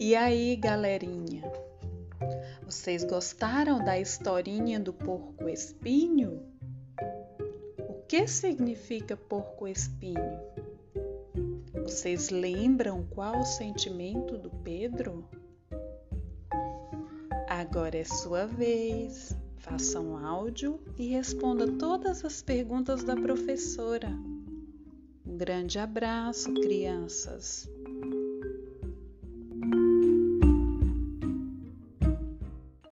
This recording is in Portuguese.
E aí, galerinha? Vocês gostaram da historinha do porco espinho? O que significa porco espinho? Vocês lembram qual o sentimento do Pedro? Agora é sua vez. Faça um áudio e responda todas as perguntas da professora. Um grande abraço, crianças!